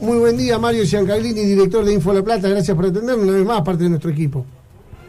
Muy buen día, Mario Giancarlini, director de Info La Plata. Gracias por atendernos una vez más, parte de nuestro equipo.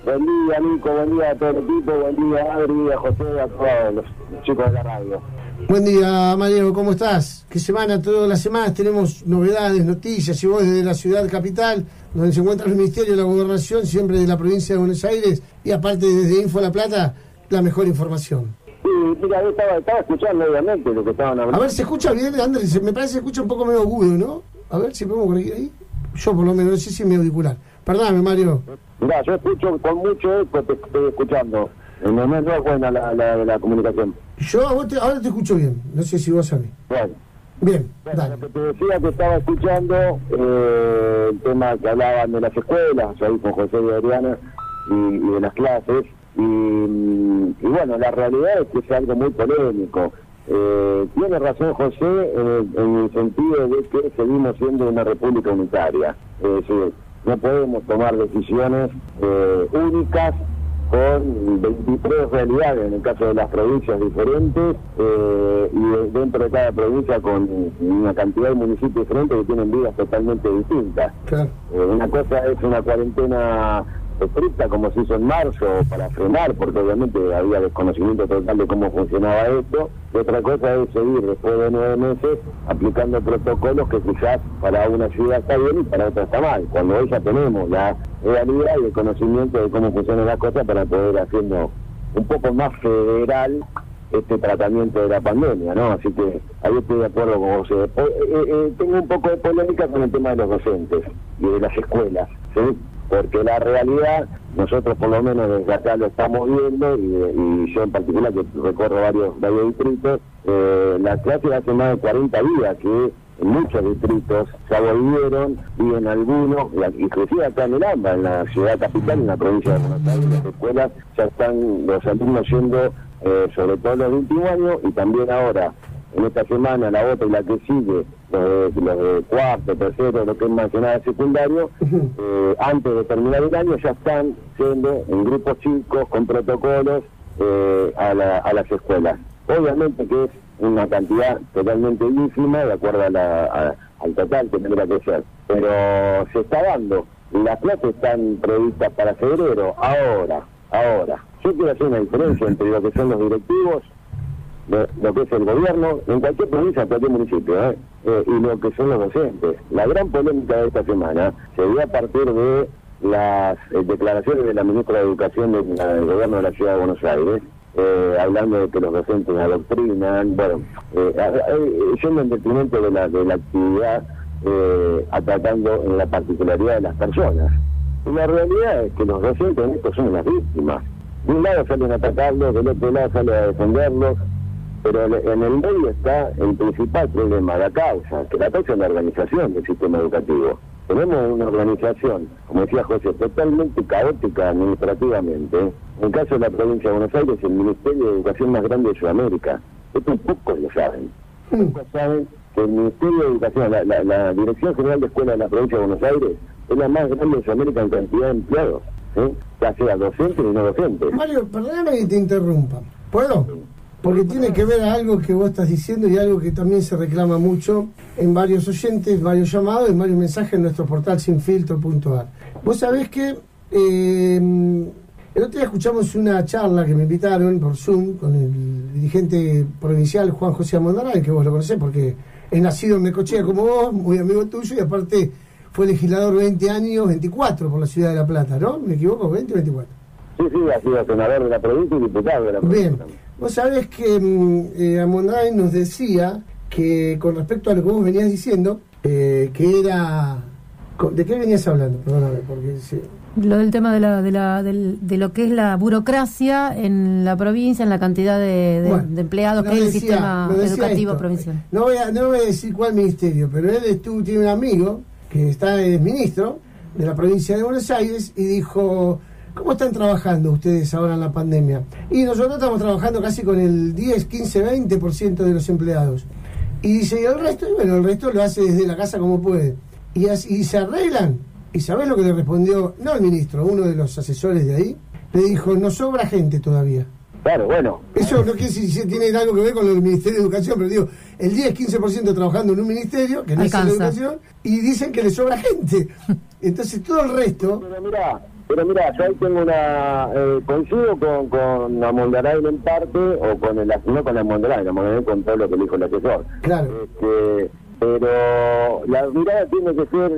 Buen día, Nico. Buen día a todo el equipo. Buen día, Adri, a José, a todos los chicos de la radio. Buen día, Mario. ¿Cómo estás? ¿Qué semana? Todas las semanas tenemos novedades, noticias. Y vos desde la ciudad capital, donde se encuentra el Ministerio de la Gobernación, siempre de la provincia de Buenos Aires, y aparte desde Info La Plata, la mejor información. Sí, mira, yo estaba, estaba escuchando obviamente lo que estaban hablando. A ver, ¿se escucha bien, Andrés? Me parece que se escucha un poco medio agudo, ¿no? A ver si podemos corregir ahí. Yo por lo menos, no sé si mi auricular. Perdóname, Mario. Mira, yo escucho con mucho eco, te estoy escuchando. En el momento es buena la, la, la comunicación. Yo a vos te- ahora te escucho bien. No sé si vos a mí. Bueno, Bien, bueno, dale. lo que te decía que estaba escuchando, eh, el tema que hablaban de las escuelas, ahí con José y Adriana, y, y de las clases. Y, y bueno, la realidad es que es algo muy polémico. Eh, tiene razón José en el, en el sentido de que seguimos siendo una república unitaria. Es decir, no podemos tomar decisiones eh, únicas con 23 realidades, en el caso de las provincias diferentes, eh, y de- dentro de cada provincia con una cantidad de municipios diferentes que tienen vidas totalmente distintas. Claro. Eh, una cosa es una cuarentena estricta como se hizo en marzo para frenar, porque obviamente había desconocimiento total de cómo funcionaba esto, y otra cosa es seguir después de nueve meses aplicando protocolos que quizás para una ciudad está bien y para otra está mal, cuando hoy ya tenemos la realidad y el conocimiento de cómo funcionan las cosas para poder haciendo un poco más federal este tratamiento de la pandemia, ¿no? Así que ahí estoy de acuerdo con vos. Eh, eh, eh, tengo un poco de polémica con el tema de los docentes y de las escuelas, ¿sí? Porque la realidad, nosotros por lo menos desde acá lo estamos viendo, y, yo en particular que recorro varios, varios distritos, eh, las clases hace más de 40 días que muchos distritos ya volvieron y en algunos, inclusive acá en el AMBA, en la ciudad capital, en la provincia de Buenos Aires, las escuelas ya están los alumnos yendo, eh, sobre todo los de último año, y también ahora, en esta semana, la otra y la que sigue, los de, los de cuarto, tercero, lo que es nada secundario, eh, antes de terminar el año ya están yendo en grupos chicos, con protocolos, eh, a, la- a las escuelas. Obviamente que es una cantidad totalmente ínfima de acuerdo a la, a- al total que tendrá que ser, pero se está dando. Las clases están previstas para febrero, ahora, ahora. Yo quiero hacer una diferencia entre lo que son los directivos, lo, lo que es el gobierno, en cualquier provincia, en cualquier municipio, ¿eh? Eh, y lo que son los docentes. La gran polémica de esta semana se dio a partir de las eh, declaraciones de la ministra de Educación de del gobierno de la Ciudad de Buenos Aires, hablando de que los docentes adoctrinan, bueno, eh, eh, yendo en detrimento de la, de la actividad, atacando en la particularidad de las personas. Y la realidad es que los docentes en esto son las víctimas. De un lado salen a atacarlos, del otro lado salen a defenderlos, pero en el medio está el principal problema, la causa, que la causa es la organización del sistema educativo. Tenemos una organización, como decía José, totalmente caótica administrativamente. En el caso de la provincia de Buenos Aires, el Ministerio de Educación más grande de Sudamérica. Esto pocos lo saben. Pocos saben que el Ministerio de Educación, la, la- la Dirección General de Escuelas de la provincia de Buenos Aires, es la más grande de Sudamérica en cantidad de empleados, ¿sí? ya sea docentes y no docentes. Mario, perdóname que te interrumpa. ¿Puedo? Porque tiene que ver a algo que vos estás diciendo y algo que también se reclama mucho en varios oyentes, varios llamados y varios mensajes en nuestro portal sinfiltro.ar. Vos sabés que eh, el otro día escuchamos una charla que me invitaron por Zoom con el dirigente provincial Juan José Amondaray, que vos lo conocés porque es nacido en Necochea como vos, muy amigo tuyo y aparte fue legislador 20 años, 24 por la ciudad de La Plata, ¿no? ¿Me equivoco? ¿20 o 24? Sí, sí, ha sido senador de la provincia y diputado de la provincia. Bien. Vos sabés que mm, eh, nos decía que con respecto a lo que vos venías diciendo, eh, que era... ¿De qué venías hablando? Perdóname, porque... sí. Lo del tema de, la, de, la, del- de lo que es la burocracia en la provincia, en la cantidad de, de- Bueno, de empleados que es el decía- sistema educativo esto. provincial. No voy, a, no voy a decir cuál ministerio, pero él estuvo, tiene un amigo que está es ministro de la provincia de Buenos Aires y dijo, ¿cómo están trabajando ustedes ahora en la pandemia? Y nosotros estamos trabajando casi con el 10, 15, 20% de los empleados. Y dice, y el resto, y bueno, el resto lo hace desde la casa como puede. Y, así- y se arreglan. ¿Y sabés lo que le respondió? No el ministro, uno de los asesores de ahí. Le dijo, no sobra gente todavía. Claro, bueno. Eso no quiere decir si tiene algo que ver con el Ministerio de Educación, pero digo, el 10-15% trabajando en un ministerio, que no es la educación, y dicen que le sobra gente. Entonces todo el resto... Pero mira, pero mira, yo ahí tengo una... Eh, coincido con, con Amondarain en parte, o con el... No con Amondarain, Amondarain con todo lo que dijo el asesor. Claro. Este, pero la mirada tiene que ser,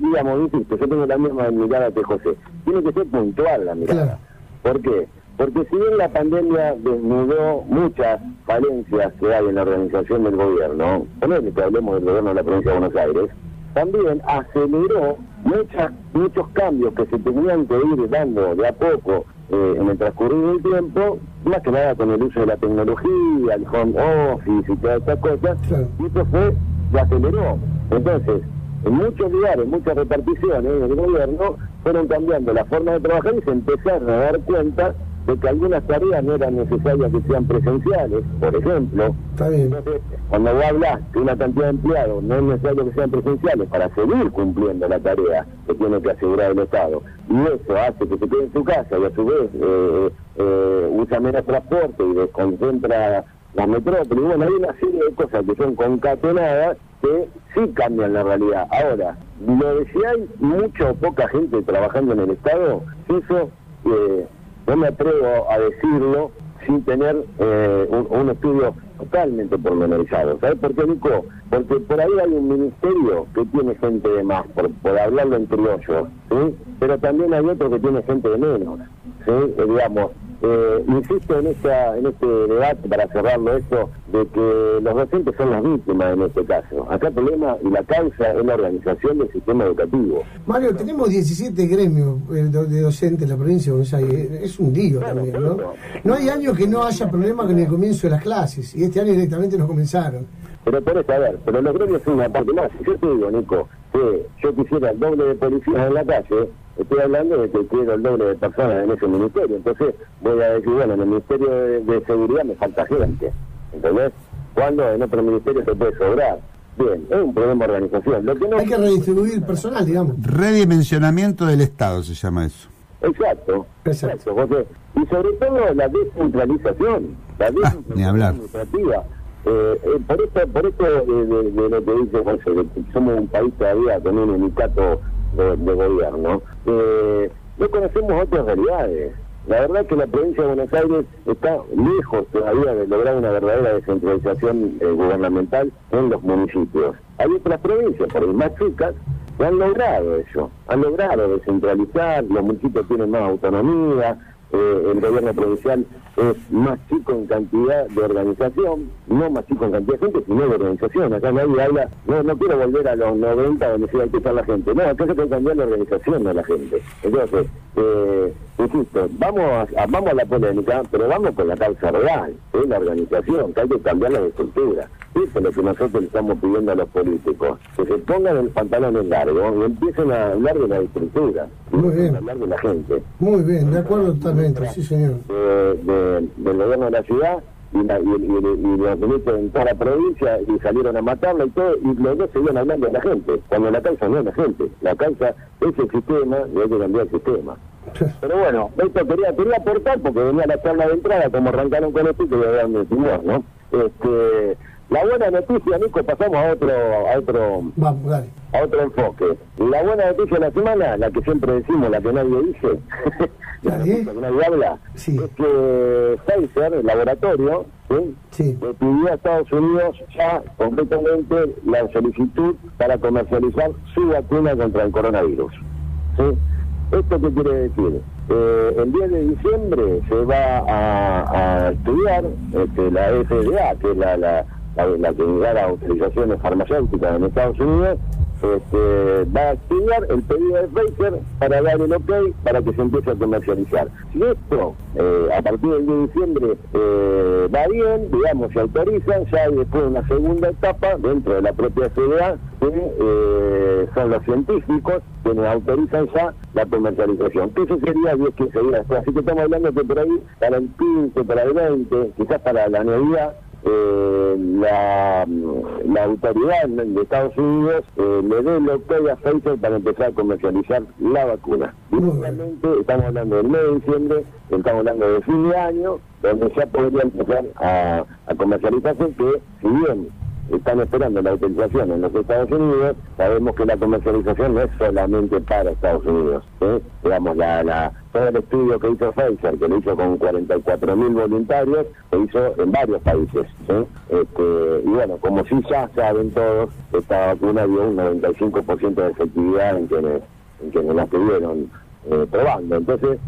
digamos, insisto, yo tengo la misma mirada que José, tiene que ser puntual la mirada. ¿Por qué? Porque si bien la pandemia desnudó muchas falencias que hay en la organización del gobierno, ponele que hablemos del gobierno de la provincia de Buenos Aires, también aceleró muchas, muchos cambios que se tenían que ir dando de a poco eh, en el transcurrir del tiempo, más que nada con el uso de la tecnología, el home office y todas estas cosas, y eso fue, se aceleró. Entonces, en muchos lugares, muchas reparticiones del gobierno fueron cambiando la forma de trabajar y se empezaron a dar cuenta de que algunas tareas no eran necesarias que sean presenciales, por ejemplo. Entonces, cuando vos hablas que una cantidad de empleados no es necesario que sean presenciales para seguir cumpliendo la tarea que tiene que asegurar el Estado, y eso hace que se quede en su casa y a su vez eh, eh, usa menos transporte y desconcentra la metrópoli, bueno, hay una serie de cosas que son concatenadas que sí cambian la realidad. Ahora, lo de si hay mucha o poca gente trabajando en el Estado, eso... Eh, no me atrevo a decirlo sin tener eh, un, estudio totalmente pormenorizado. ¿Sabes por qué, Nico? Porque por ahí hay un ministerio que tiene gente de más, por, hablarlo entre ellos, ¿sí? Pero también hay otro que tiene gente de menos, ¿sí? Eh, digamos, eh, insisto en, esta, en este debate, para cerrarlo esto, de que los docentes son las víctimas en este caso. Acá el problema y la causa es la organización del sistema educativo. Mario, tenemos 17 gremios eh, de docentes en la provincia de Buenos Aires. Es un lío también, ¿no? No hay año que no haya problema con el comienzo de las clases, y este año directamente nos comenzaron. Pero por eso, a ver, pero los gremios son una parte más. Si yo te digo, Nico, que yo quisiera el doble de policías en la calle, estoy hablando de que quiero el doble de personas en ese ministerio. Entonces voy a decir, bueno, en el Ministerio de, Seguridad me falta gente. Entonces, cuando en otro ministerio se puede sobrar? Bien, es un problema de organización. Lo que no... Hay que redistribuir personal, digamos. Redimensionamiento del Estado se llama eso. Exacto, exacto, José. Y sobre todo la descentralización, la ah, descentralización administrativa. Eh, eh, por esto, por esto de, lo que dice José, que somos un país todavía con un unicato de, gobierno, eh, no conocemos otras realidades. La verdad es que la provincia de Buenos Aires está lejos todavía de lograr una verdadera descentralización eh, gubernamental en los municipios. Hay otras provincias, por ahí más chicas, que han logrado eso, han logrado descentralizar, los municipios tienen más autonomía, eh, el gobierno provincial es más chico en cantidad de organización, no más chico en cantidad de gente, sino de organización. Acá nadie habla, no, no quiero volver a los 90 donde se hay que estar la gente. No, acá se puede cambiar la organización de la gente. Entonces, eh, insisto, vamos a, vamos a la polémica, pero vamos con la causa real, es la organización, que hay que cambiar la estructura. Eso es lo que nosotros le estamos pidiendo a los políticos, que se pongan el pantalón en largo y empiecen a hablar de la estructura, Muy bien. a hablar de la gente. Muy bien, de acuerdo totalmente, sí señor. del gobierno de la ciudad y, y, los ministros en toda la provincia y salieron a matarla y todo, y los dos seguían hablando de la gente, cuando la causa no es la gente, la causa es el sistema y hay que cambiar el sistema. Pero bueno, esto quería, quería aportar porque venía la charla de entrada, como arrancaron con esto, y que voy a dar mi opinión, ¿no? Este, la buena noticia, Nico, pasamos a otro, a otro, a otro enfoque. La buena noticia de la semana, la que siempre decimos, la que nadie dice, la que nadie habla, es que Pfizer, el laboratorio, ¿sí? le pidió a Estados Unidos ya completamente la solicitud para comercializar su vacuna contra el coronavirus. ¿sí? ¿Esto qué quiere decir? Eh, el 10 de diciembre se va a, estudiar este, la FDA, que es la la, que da las autorizaciones farmacéuticas en Estados Unidos, este, va a estudiar el pedido de Pfizer para dar el ok para que se empiece a comercializar. Si esto eh, a partir del 10 de diciembre eh, va bien, digamos, se autorizan, ya hay después una segunda etapa dentro de la propia FDA que eh, son los científicos quienes autorizan ya la comercialización. Que eso sería 10, 15 días Así que estamos hablando que por ahí para el 15, para el 20, quizás para la Navidad, eh, la, la, autoridad de Estados Unidos eh, le dé el ok a Pfizer para empezar a comercializar la vacuna. Directamente estamos hablando del mes de diciembre, estamos hablando de fin de año, donde ya podría empezar a, a comercializarse que si bien están esperando la autorización en los Estados Unidos, sabemos que la comercialización no es solamente para Estados Unidos. Digamos, la, la, todo el estudio que hizo Pfizer, que lo hizo con 44 mil voluntarios, se hizo en varios países. ¿eh? Este, y bueno, como sí ya saben todos, esta vacuna dio un 95% de efectividad en quienes, en quienes la estuvieron eh, probando. Entonces,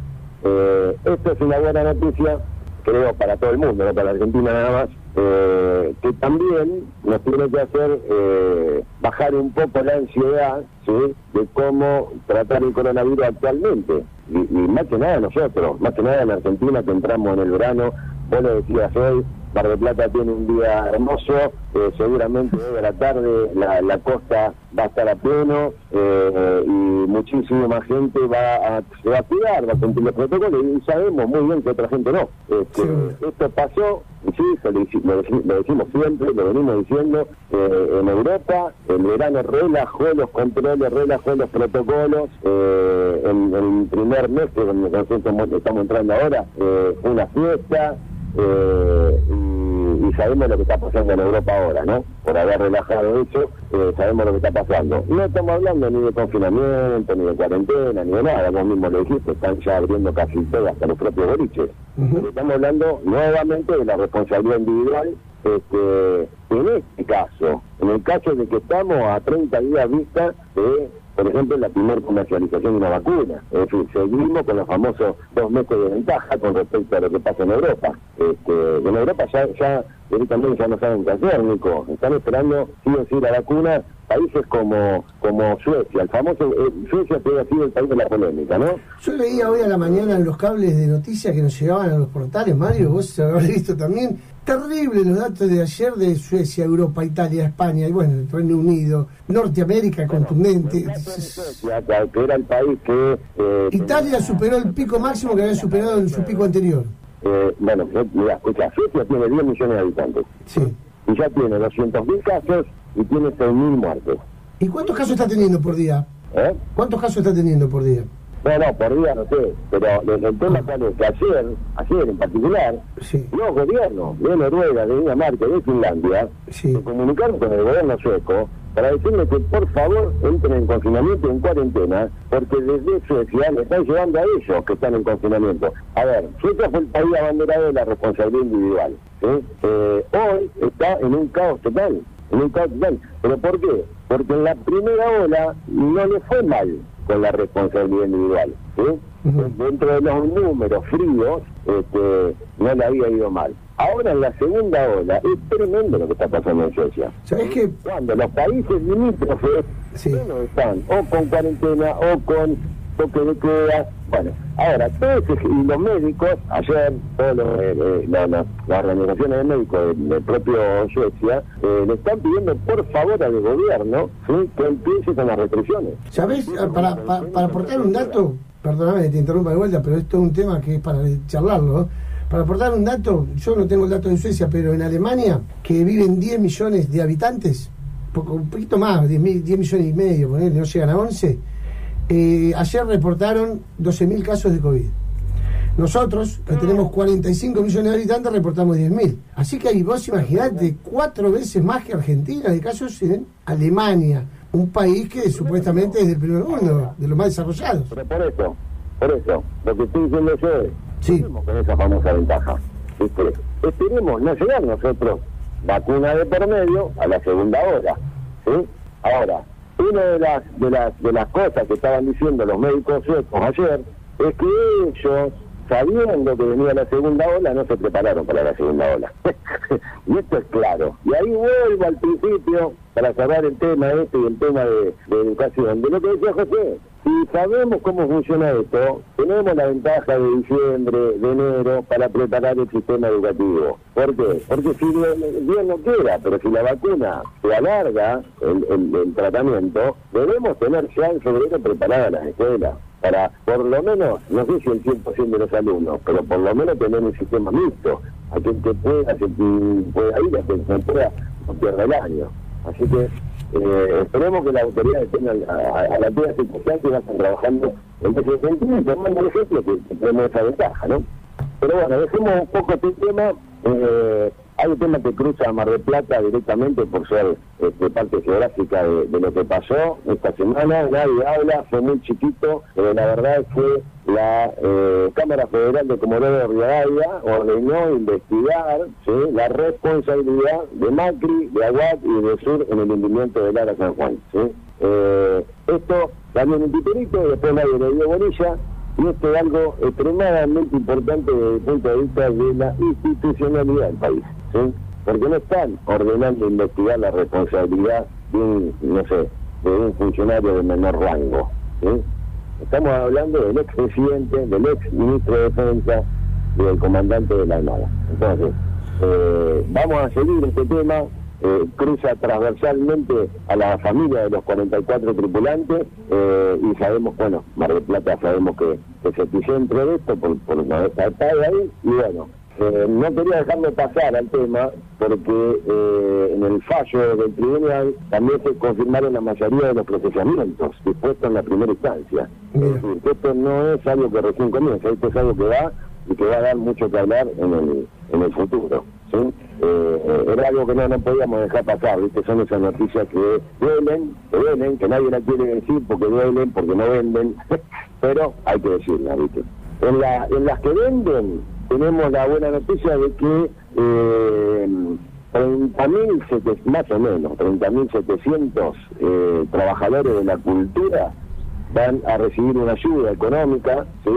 eh, esto es una buena noticia, creo, para todo el mundo, no para Argentina nada más, eh, que también nos tiene que hacer eh, bajar un poco la ansiedad ¿sí? de cómo tratar el coronavirus actualmente. Y, y, más que nada nosotros, más que nada en Argentina que entramos en el verano, vos lo decías hoy, Mar del Plata tiene un día hermoso, eh, seguramente hoy a la tarde la, la, costa va a estar a pleno eh, y muchísima más gente va a, se va a cuidar, va a cumplir los protocolos y sabemos muy bien que otra gente no. Este, sí. Esto pasó, y sí, lo, lo, lo, decimos siempre, lo venimos diciendo, eh, en Europa el verano relajó los controles, relajó los protocolos, eh, en, el primer mes que nosotros estamos entrando ahora, eh, una fiesta, eh, y, y, sabemos lo que está pasando en Europa ahora, ¿no? Por haber relajado eso, eh, sabemos lo que está pasando. No estamos hablando ni de confinamiento, ni de cuarentena, ni de nada, vos mismo lo dijiste, están ya abriendo casi todo, hasta los propios boliches. Uh -huh. Estamos hablando nuevamente de la responsabilidad individual este, en este caso, en el caso de que estamos a 30 días vista de por ejemplo, la primera comercialización de una vacuna. Es decir, seguimos con los famosos dos meses de ventaja con respecto a lo que pasa en Europa. Este, en Europa ya, ya directamente ya no saben qué hacer, Nico. Están esperando sí o sí la vacuna países como como Suecia, el famoso eh, Suecia que ha sido el país de la polémica, ¿no? Yo leía hoy a la mañana en los cables de noticias que nos llegaban a los portales, Mario, vos habrás visto también, terrible los datos de ayer de Suecia, Europa, Italia, España y bueno, Reino Unido, Norteamérica bueno, contundente. Suecia, que era el país que... Eh, Italia superó el pico máximo que había superado en su pico anterior. Eh, bueno, mira, escucha, Suecia tiene 10 millones de habitantes. Sí. Y ya tiene 200.000 casos y tiene 6.000 muertos. ¿Y cuántos casos está teniendo por día? ¿Eh? ¿Cuántos casos está teniendo por día? No, no, por día no sé, pero el, el tema cuál es que ayer, ayer en particular, sí. los gobiernos de Noruega, de Dinamarca y de Finlandia sí. se comunicaron con el gobierno sueco para decirle que por favor entren en confinamiento en cuarentena, porque desde Suecia le están llevando a ellos que están en confinamiento. A ver, Suecia fue el país abanderado de la responsabilidad individual. ¿sí? Eh, hoy está en un caos total, en un caos total. ¿Pero por qué? Porque en la primera ola no le fue mal con la responsabilidad individual. ¿sí? Uh -huh. Dentro de los números fríos, este, no le había ido mal. Ahora en la segunda ola es tremendo lo que está pasando en Suecia. ¿Sabes qué? Cuando los países limítrofes sí. bueno, están o con cuarentena o con toque de queda. Bueno, ahora, todos y los médicos, ayer, todas eh, eh, la, la, las organizaciones de médicos del propio Suecia, eh, le están pidiendo por favor al gobierno ¿sí? que empiece con las restricciones. ¿Sabes? Para, para, para aportar un dato, perdóname que te interrumpa de vuelta, pero esto es un tema que es para charlarlo. Para aportar un dato, yo no tengo el dato de Suecia, pero en Alemania, que viven 10 millones de habitantes, un poquito más, 10, 10 millones y medio, ponele, no llegan a 11, eh, ayer reportaron 12.000 casos de COVID. Nosotros, que tenemos 45 millones de habitantes, reportamos 10.000. Así que ahí vos imaginate cuatro veces más que Argentina de casos en Alemania, un país que supuestamente es del primer mundo, de los más desarrollados. Pero por eso, por eso, lo que estoy diciendo yo es, sí. con esa famosa ventaja. ¿viste? Esperemos no llegar nosotros vacuna de por medio a la segunda hora. ¿sí? Ahora, una de las, de las de las cosas que estaban diciendo los médicos suecos ayer es que ellos sabiendo que venía la segunda ola no se prepararon para la segunda ola y esto es claro y ahí vuelvo al principio para cerrar el tema este y el tema de, de educación de lo que decía José si sabemos cómo funciona esto, tenemos la ventaja de diciembre, de enero, para preparar el sistema educativo. ¿Por qué? Porque si Dios no quiera, pero si la vacuna se alarga el, tratamiento, debemos tener ya en febrero preparadas las escuelas para, por lo menos, no sé si el 100% de los alumnos, pero por lo menos tener un sistema mixto, a quien que pueda, que pueda ir, a quien no pueda, no pierda el año. Así que eh, esperemos que las autoridades tengan a, a, a la pura circunstancia y vayan trabajando en ese sentido, tomando el ejemplo que tenemos esa ventaja, ¿no? Pero bueno, dejemos un poco este tema. Eh, hay un tema que cruza Mar del Plata directamente por ser este, parte geográfica de, lo que pasó esta semana. Nadie habla, fue muy chiquito, pero la verdad es que la eh, Cámara Federal de Comodoro Rivadavia ordenó investigar la responsabilidad de Macri, de Aguad y de Sur en el hundimiento del Lara San Juan. Eh, esto en un titulito y después nadie le dio bolilla y esto es algo extremadamente importante desde el punto de vista de la institucionalidad del país, porque no están ordenando investigar la responsabilidad de un, no sé, de un funcionario de menor rango. Estamos hablando del ex presidente, del ex ministro de Defensa y del comandante de la Armada. Entonces, eh, vamos a seguir este tema, eh, cruza transversalmente a la familia de los 44 tripulantes eh, y sabemos, bueno, Mar del Plata sabemos que, que se epicentro de esto por, por una vez ahí y bueno, eh, no quería dejarme pasar al tema porque en el fallo del tribunal también se confirmaron la mayoría de los procesamientos dispuestos en la primera instancia. esto no es algo que recién comienza, esto es algo que va y que va a dar mucho que hablar en el, en el futuro. ¿sí? Eh, era algo que no, no podíamos dejar pasar, ¿viste? Son esas noticias que duelen, que duelen, que nadie la quiere decir porque duelen, porque no venden, pero hay que decirla, ¿viste? En, la, en las que venden tenemos la buena noticia de que eh, 30.000, más o menos, 30.700 eh, trabajadores de la cultura van a recibir una ayuda económica, ¿sí?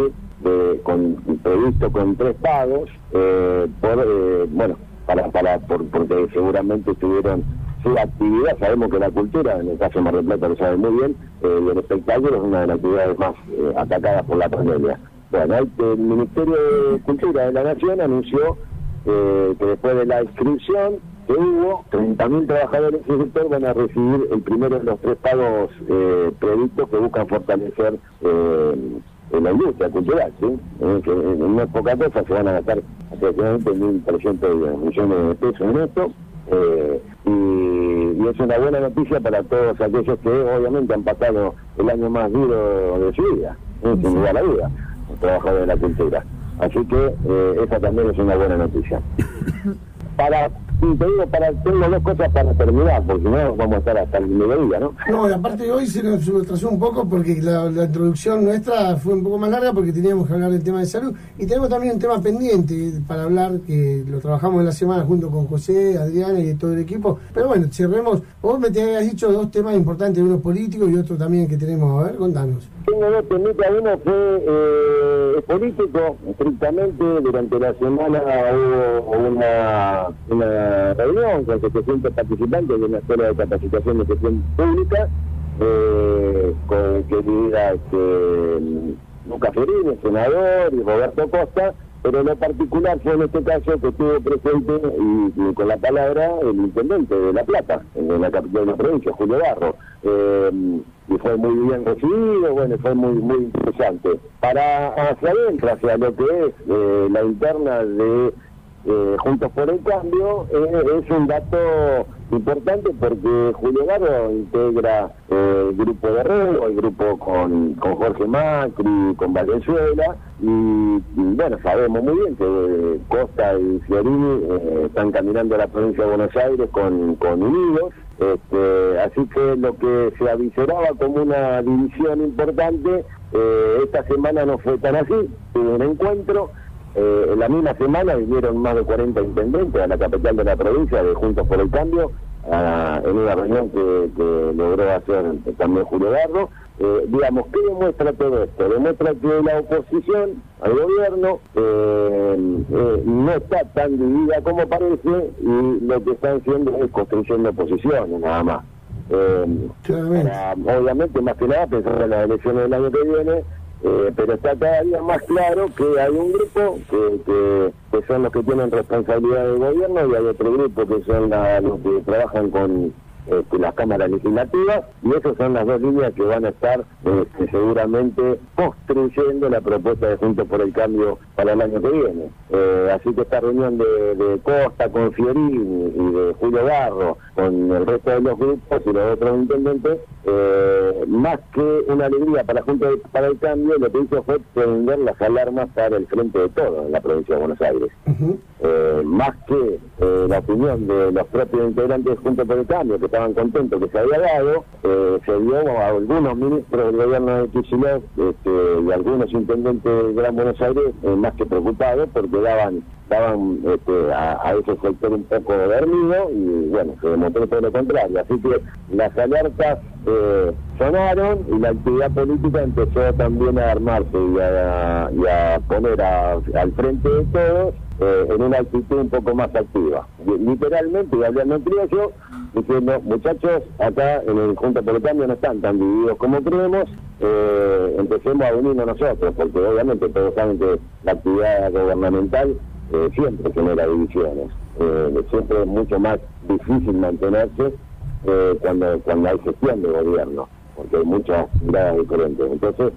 previsto con tres pagos, eh, por, eh, bueno, para, para, por, porque seguramente tuvieron su actividad, sabemos que la cultura, en el caso de Mar del Plata lo sabe muy bien, eh, y el espectáculo es una de las actividades más atacadas por la pandemia. Bueno, el Ministerio de Cultura de la Nación anunció que después de la inscripción que hubo, 30.000 trabajadores del sector van a recibir el primero de los tres pagos previstos que buscan fortalecer en la industria cultural, ¿sí? que en una poca cosa se van a gastar aproximadamente 1.300 millones de pesos en esto, eh, y, es una buena noticia para todos aquellos que obviamente han pasado el año más duro de su vida, sin duda la vida, trabajadores de la cultura. Así que eh, esa también es una buena noticia. Para Sí, te digo, para, tengo dos cosas para terminar, porque si no vamos a estar hasta el mediodía, ¿no? No, y aparte hoy se nos retrasó un poco porque la, introducción nuestra fue un poco más larga porque teníamos que hablar del tema de salud y tenemos también un tema pendiente para hablar que lo trabajamos en la semana junto con José, Adriana y todo el equipo. Pero bueno, cerremos. Vos me te habías dicho dos temas importantes, uno político y otro también que tenemos. A ver, contanos. Tengo dos temitas, uno fue eh, político, estrictamente, durante la semana hubo una, reunión con 700 participantes de una escuela de capacitación de gestión pública, eh, con que diga este, Lucas Ferini, senador, y Roberto Costa, pero lo particular fue en este caso que estuvo presente y, con la palabra el intendente de La Plata, en la capital de la provincia, Julio Barro. Eh, y fue muy bien recibido, bueno, fue muy muy interesante. Para hacia adentro, hacia lo que es eh, la interna de eh, Juntos por el Cambio, es un dato importante porque Julio Garro integra el grupo de Rego, el grupo con, con Jorge Macri, con Valenzuela, y, bueno, sabemos muy bien que Costa y Fiorini están caminando a la provincia de Buenos Aires con, con Unidos, este, así que lo que se avisoraba como una división importante, esta semana no fue tan así, tuvo un encuentro, eh, en la misma semana vinieron más de 40 intendentes a la capital de la provincia de Juntos por el Cambio, en una reunión que, logró hacer también Julio Garro. Eh, digamos, ¿qué demuestra todo esto? Demuestra que la oposición al gobierno eh, no está tan dividida como parece y lo que están haciendo es construyendo oposiciones nada más. obviamente, más que nada, pensar en las elecciones del año que viene, eh, pero está cada día más claro que hay un grupo que, que, son los que tienen responsabilidad del gobierno y hay otro grupo que son los que trabajan con, este, las cámaras legislativas y esas son las dos líneas que van a estar este, seguramente construyendo la propuesta de Juntos por el Cambio para el año que viene. Eh, así que esta reunión de, Costa con Fiorini y de Julio Garro con el resto de los grupos y los otros intendentes, eh, más que una alegría para Juntos para el Cambio, lo que hizo fue prender las alarmas para el frente de todo en la provincia de Buenos Aires. Eh, más que la opinión de los propios integrantes Juntos por el Cambio, que estaban contentos que se había dado, se dio a algunos ministros del gobierno de Kicillof este, y algunos intendentes de Gran Buenos Aires más que preocupados porque daban daban este, a, ese sector un poco dormido y bueno, se demostró todo lo contrario. Así que las alertas eh, sonaron y la actividad política empezó también a armarse y a, poner al frente de todos eh, en una actitud un poco más activa. Literalmente, y hablando en criollo, diciendo, muchachos, acá en el Junta por el Cambio no están tan divididos como creemos, eh, empecemos a unirnos nosotros, porque obviamente todos saben que la actividad gubernamental eh, siempre genera divisiones. Eh, siempre es mucho más difícil mantenerse eh, cuando, cuando hay gestión de gobierno, porque hay muchas miradas diferentes. Entonces,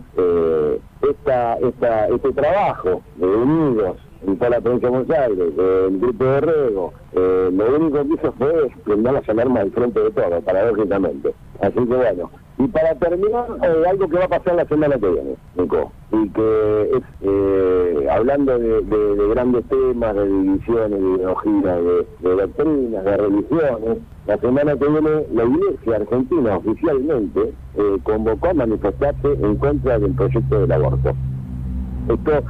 esta, esta, este trabajo de unidos en toda la provincia de Buenos Aires, el grupo de Rego, lo único que hizo fue prender las alarmas al frente de todo, paradójicamente. Así que bueno, y para terminar, eh, algo que va a pasar la semana que viene, Nico, y que es, eh, hablando de, grandes temas, de divisiones, de ideología, de, doctrinas, de religiones, la semana que viene la Iglesia Argentina oficialmente eh, convocó a manifestarse en contra del proyecto del aborto. Esto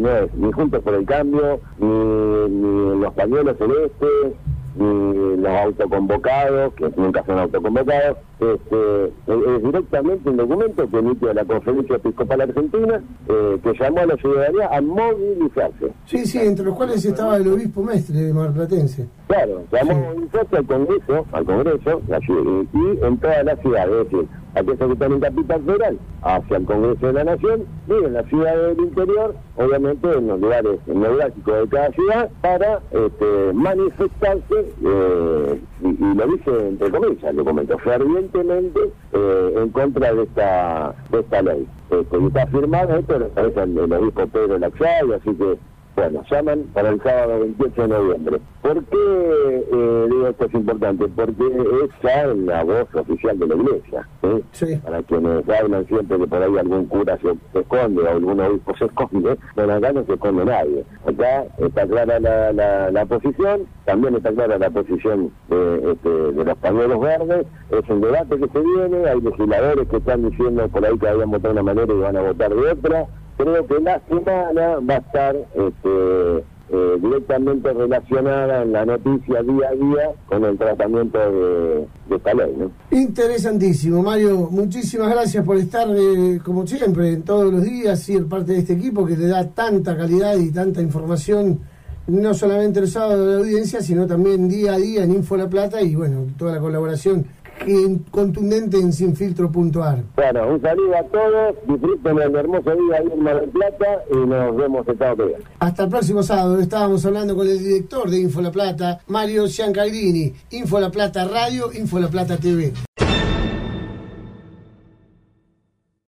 no es ni Juntos por el Cambio, ni, ni los pañuelos celestes, ni los autoconvocados, que nunca son autoconvocados, este, es directamente un documento que emite la Conferencia Episcopal Argentina eh, que llamó a la ciudadanía a movilizarse. Sí, sí, entre los cuales estaba el obispo mestre de Marplatense. Claro, llamó a movilizarse al Congreso, al Congreso, y en toda la ciudad, es decir, aquellos que están en Capital Federal, hacia el Congreso de la Nación, viven la ciudad del interior, obviamente en los lugares neurálgicos de cada ciudad, para este, manifestarse, eh, y, lo dice entre comillas, lo comento, fervientemente eh, en contra de esta, de esta ley. Este, y está firmado esto, lo el, obispo Pedro Laxay, así que bueno, llaman para el sábado 28 de noviembre. ¿Por qué eh, digo esto es importante? Porque es ya la voz oficial de la iglesia. Para quienes hablan siempre que por ahí algún cura se, esconde o algún obispo se esconde, bueno, acá no se esconde nadie. Acá está clara la, la, posición, también está clara la posición de, este, de los pañuelos verdes. Es un debate que se viene, hay legisladores que están diciendo por ahí que habían votado de una manera y van a votar de otra creo que la semana va a estar este, eh, directamente relacionada en la noticia día a día con el tratamiento de, esta ley. Interesantísimo, Mario. Muchísimas gracias por estar, eh, como siempre, todos los días, ser parte de este equipo que te da tanta calidad y tanta información, no solamente el sábado de la audiencia, sino también día a día en Info La Plata y, bueno, toda la colaboración contundente en sinfiltro.ar. Bueno, un saludo a todos, disfruten el hermoso día ahí en Mar del Plata y nos vemos el sábado Hasta el próximo sábado, estábamos hablando con el director de Info La Plata, Mario Ciancagrini, Info La Plata Radio, Info La Plata TV.